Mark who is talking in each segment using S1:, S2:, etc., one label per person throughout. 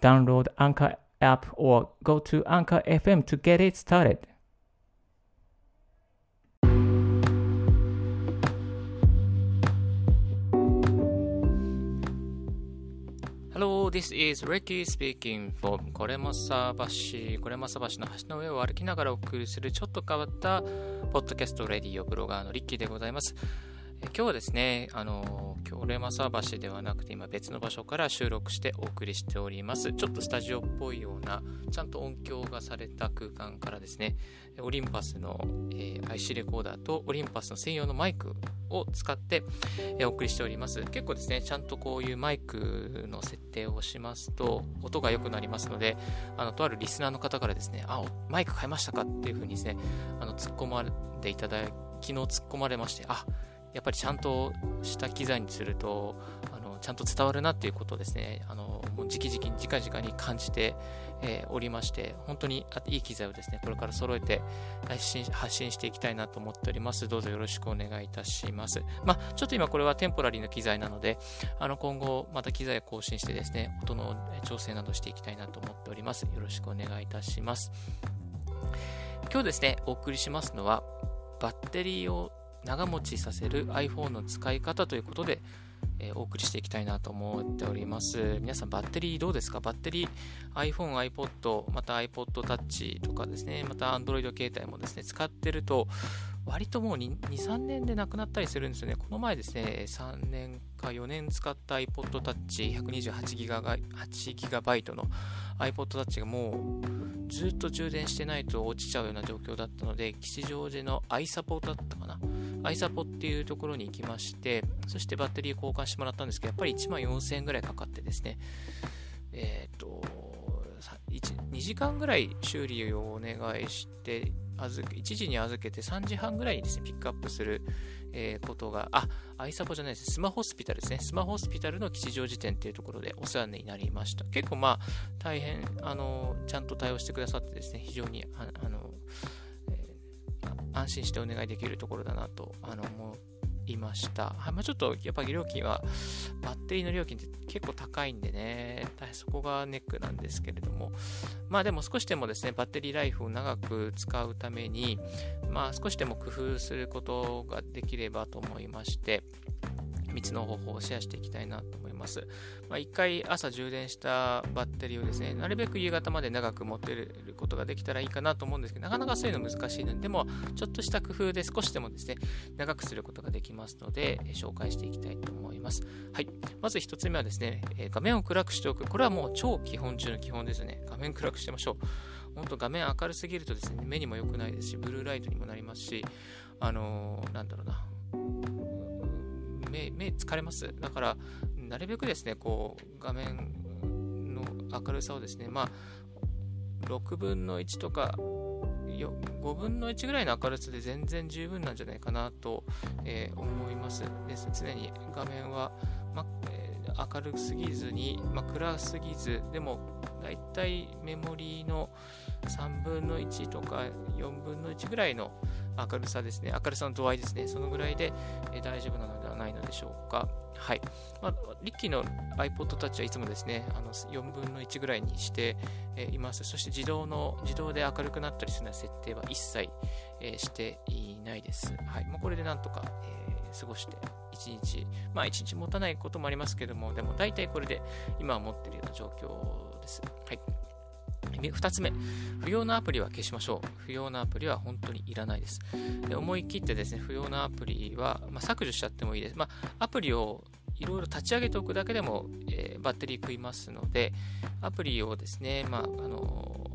S1: Download Anchor app or go to Anchor FM to get it started.
S2: Hello, this is Ricky speaking from これもさ橋。これもさ橋の橋の上を歩きながらお送りするちょっと変わったポッドキャストレディオブロガーのリッキーでございます。今日はですね、あの、京レマサ橋ではなくて今別の場所から収録してお送りしております。ちょっとスタジオっぽいような、ちゃんと音響がされた空間からですね、オリンパスの、え、IC レコーダーとオリンパスの専用のマイクを使って、え、お送りしております。結構ですね、ちゃんとこういうマイクの設定をしますと、音が良くなりますので、あの、とあるリスナーの方からですね、あ、マイク買いましたかっていうふうにですね、あの、突っ込まれていただき、昨日突っ込まれまして、あ、やっぱりちゃんとした機材にすると、あのちゃんと伝わるなっていうことをですね、あのもう直々に、直々に感じて、えー、おりまして、本当にいい機材をですね、これから揃えて発信発信していきたいなと思っております。どうぞよろしくお願いいたします。まあ、ちょっと今これはテンポラリーの機材なので、あの今後また機材を更新してですね、音の調整などしていきたいなと思っております。よろしくお願いいたします。今日ですね、お送りしますのは、バッテリーを長持ちさせる iPhone の使い方ということで、えー、お送りしていきたいなと思っております。皆さんバッテリーどうですか？バッテリー iPhone、iPod、また iPod Touch とかですね、また Android 携帯もですね、使ってると、割ともう2、3年でなくなったりするんですよね。この前ですね、3年か4年使った iPod Touch 128GB の iPod Touch がもうずっと充電してないと落ちちゃうような状況だったので、吉祥寺の iSupport だったかな？iSupport っていうところに行きまして、そしてバッテリー交換してもらったんですけど、やっぱり1万4000円ぐらいかかってですね、えっ、ー、と、2時間ぐらい修理をお願いして、預け1時に預けて3時半ぐらいにですね、ピックアップする、えー、ことが、あ、アイサポじゃないです。スマホスピタルですね。スマホスピタルの吉祥寺店っていうところでお世話になりました。結構まあ、大変、あの、ちゃんと対応してくださってですね、非常に、あの、安心してお願いできるところだなと、あの、思いました。はいまあ、ちょっとやっぱり料金は、バッテリーの料金って結構高いんでね、そこがネックなんですけれども、まあでも少しでもですね、バッテリーライフを長く使うために、まあ少しでも工夫することができればと思いまして、3つの方法をシェアしていきたいなと思います。まあ、1回朝充電したバッテリーをですね、なるべく夕方まで長く持ってることができたらいいかなと思うんですけど、なかなかそういうの難しいので、でも、ちょっとした工夫で少しでもですね、長くすることができますので、紹介していきたいと思います。はい。まず1つ目はですね、画面を暗くしておく。これはもう超基本中の基本ですね。画面暗くしてましょう。本当画面明るすぎるとですね、目にも良くないですし、ブルーライトにもなりますし、あのー、なんだろうな、目、目疲れます？だから、なるべくですね、こう、画面の明るさをですね、まあ、6分の1とか、5分の1ぐらいの明るさで全然十分なんじゃないかなと、えー、思いますです。常に画面は、まえー、明るすぎずに、ま暗すぎず、でもだいたいメモリーの3分の1とか4分の1ぐらいの明るさですね、明るさの度合いですね、そのぐらいで、えー、大丈夫なのではないのでしょうか。はい。まあ、リッキーの iPod Touch はいつもですね、あの4分の1ぐらいにして、います。そして自動の、自動で明るくなったりするような設定は一切、えー、していないです。はい。もうこれでなんとか、えー、過ごして1日、まあ1日持たないこともありますけども、でも大体これで今は持っているような状況です。はい。2つ目、不要なアプリは消しましょう。不要なアプリは本当にいらないです。で思い切ってですね、不要なアプリは、まあ、削除しちゃってもいいです。まあ、アプリをいろいろ立ち上げておくだけでも、えー、バッテリー食いますので、アプリをですね、まあ、あの、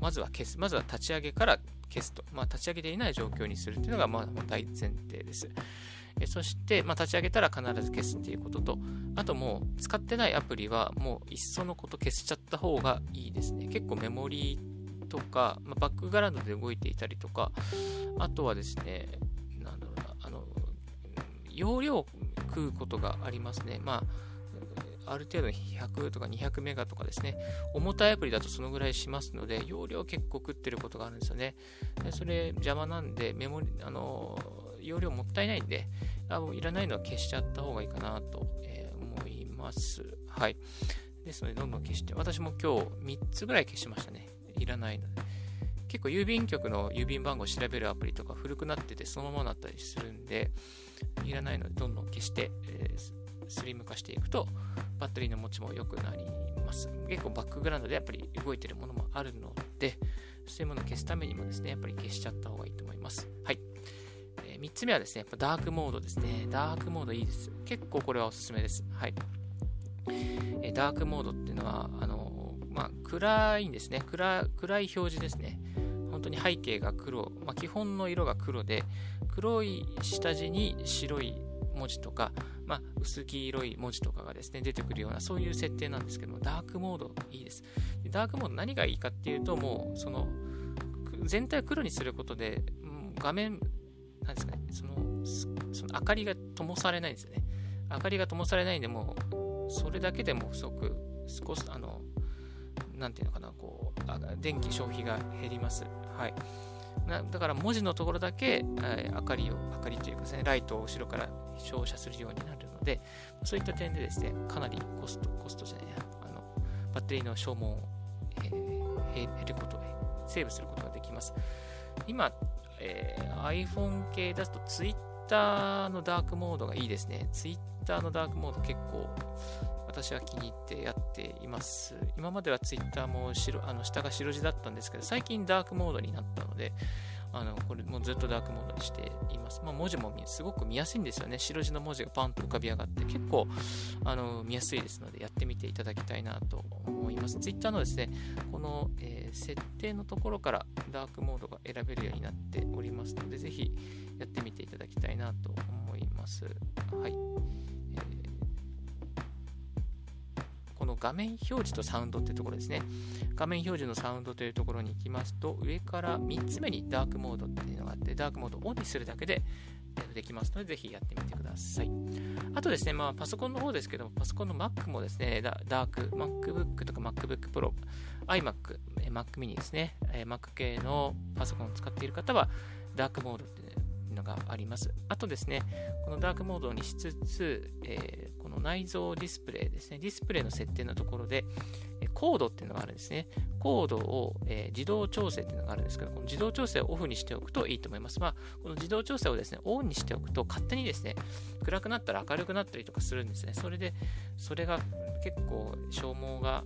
S2: まずは消す。まずは立ち上げから消すと。まあ、立ち上げていない状況にするというのが、まあ、大前提です。えそして、まあ、立ち上げたら必ず消すっていうことと、あともう使ってないアプリはもういっそのこと消しちゃった方がいいですね。結構メモリーとか、まあ、バックグラウンドで動いていたりとか、あとはですね、なんだろうな、あの、容量を食うことがありますね。まあある程度100とか200メガとかですね、重たいアプリだとそのぐらいしますので、容量結構食ってることがあるんですよね。でそれ邪魔なんで、メモリ、あの、容量もったいないんで、あもういらないのは消しちゃった方がいいかなと、え、思います。はい。ですので、どんどん消して、私も今日3つぐらい消しましたね。いらないので。結構郵便局の郵便番号を調べるアプリとか古くなっててそのままなったりするんで、いらないのでどんどん消して、えースリム化していくと、バッテリーの持ちも良くなります。結構バックグラウンドでやっぱり動いてるものもあるので、そういうものを消すためにもですね、やっぱり消しちゃった方がいいと思います。はい。えー、3つ目はですね、やっぱダークモードですね。ダークモードいいです。結構これはおすすめです。はい。えー、ダークモードっていうのは、あのー、まあ、暗いんですね暗。暗い表示ですね。本当に背景が黒、まあ、基本の色が黒で、黒い下地に白い文字とか、まあ、薄黄色い文字とかがですね、出てくるような、そういう設定なんですけども、ダークモードいいです。でダークモード何がいいかっていうと、もう、その、全体を黒にすることで、画面、なんですかね、その、その明かりが灯されないんですよね。明かりが灯されないんで、もう、それだけでもすごく、少し、あの、なんていうのかな、こう、電気消費が減ります。はい。なだから文字のところだけ、え、明かりを、明かりというかですね、ライトを後ろから照射するようになるので、そういった点でですね、かなりコスト、コストじゃないあの、バッテリーの消耗を、えー、減ることで、セーブすることができます。今、えー、iPhone 系だと Twitter のダークモードがいいですね。Twitter のダークモード結構私は気に入ってやっています。今までは Twitter も白あの下が白地だったんですけど、最近ダークモードになったので、あのこれもずっとダークモードにしています。まあ、文字もすごく見やすいんですよね。白地の文字がパンと浮かび上がって、結構あの見やすいですので、やってみていただきたいなと思います。Twitter のですね、この、えー、設定のところからダークモードが選べるようになっておりますので、ぜひやってみていただきたいなと思います。はい。この画面表示とサウンドってところですね。画面表示のサウンドというところに行きますと、上から3つ目にダークモードっていうのがあって、ダークモードをオンにするだけでできますので、ぜひやってみてください。あとですね、まあ、パソコンの方ですけども、パソコンの Mac もですね、ダーク、MacBook とか MacBook Pro、iMac、Mac mini ですね、Mac 系のパソコンを使っている方は、ダークモードっていうのがあります。あとですね、このダークモードにしつつ、えー、この内蔵ディスプレイですね、ディスプレイの設定のところで、コードっていうのがあるんですね。コードを、えー、自動調整っていうのがあるんですけど、この自動調整をオフにしておくといいと思います。まあ、この自動調整をですね、オンにしておくと、勝手にですね、暗くなったら明るくなったりとかするんですね。それで、それが結構消耗が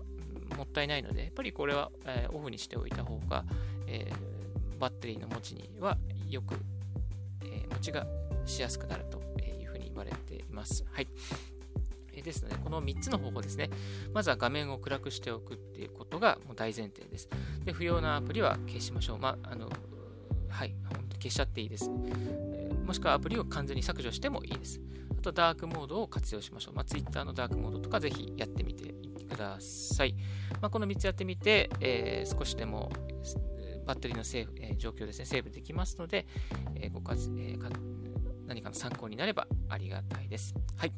S2: もったいないので、やっぱりこれは、えー、オフにしておいた方が、えー、バッテリーの持ちにはよく持ちがしやすくなるというふうに言われています。はい。ですので、この3つの方法ですね。まずは画面を暗くしておくっていうことがもう大前提です。で、不要なアプリは消しましょう。まあ、あの、はい、本当消しちゃっていいです。もしくはアプリを完全に削除してもいいです。あと、ダークモードを活用しましょう。まあ、Twitter のダークモードとかぜひやってみてください。まあ、この3つやってみて、えー、少しでもバッテリーのセーフ、えー、状況ですね、セーブできますので、えー、ご活、えー、何かの参考になればありがたいです。はい。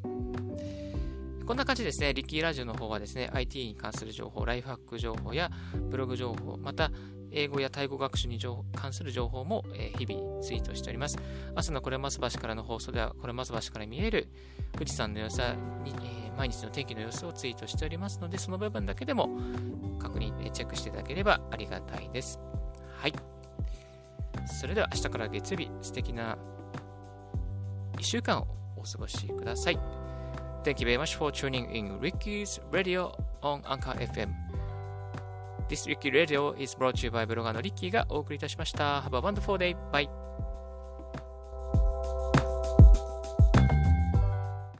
S2: こんな感じですね、リッキーラジオの方はですね、IT に関する情報、ライフハック情報やブログ情報、また、英語やタイ語学習に関する情報も、え日々ツイートしております。朝のこれます橋からの放送では、これます橋から見える富士山の様子に、えー、毎日の天気の様子をツイートしておりますので、その部分だけでも確認、チェックしていただければありがたいです。はい。それでは明日から月曜日、素敵な1週間をお過ごしください。Thank you very much for tuning in Ricky's Radio on Anchor FM. This Ricky Radio is brought to you by ブロガーのリッキーがお送りいたしました。Have a wonderful day. Bye.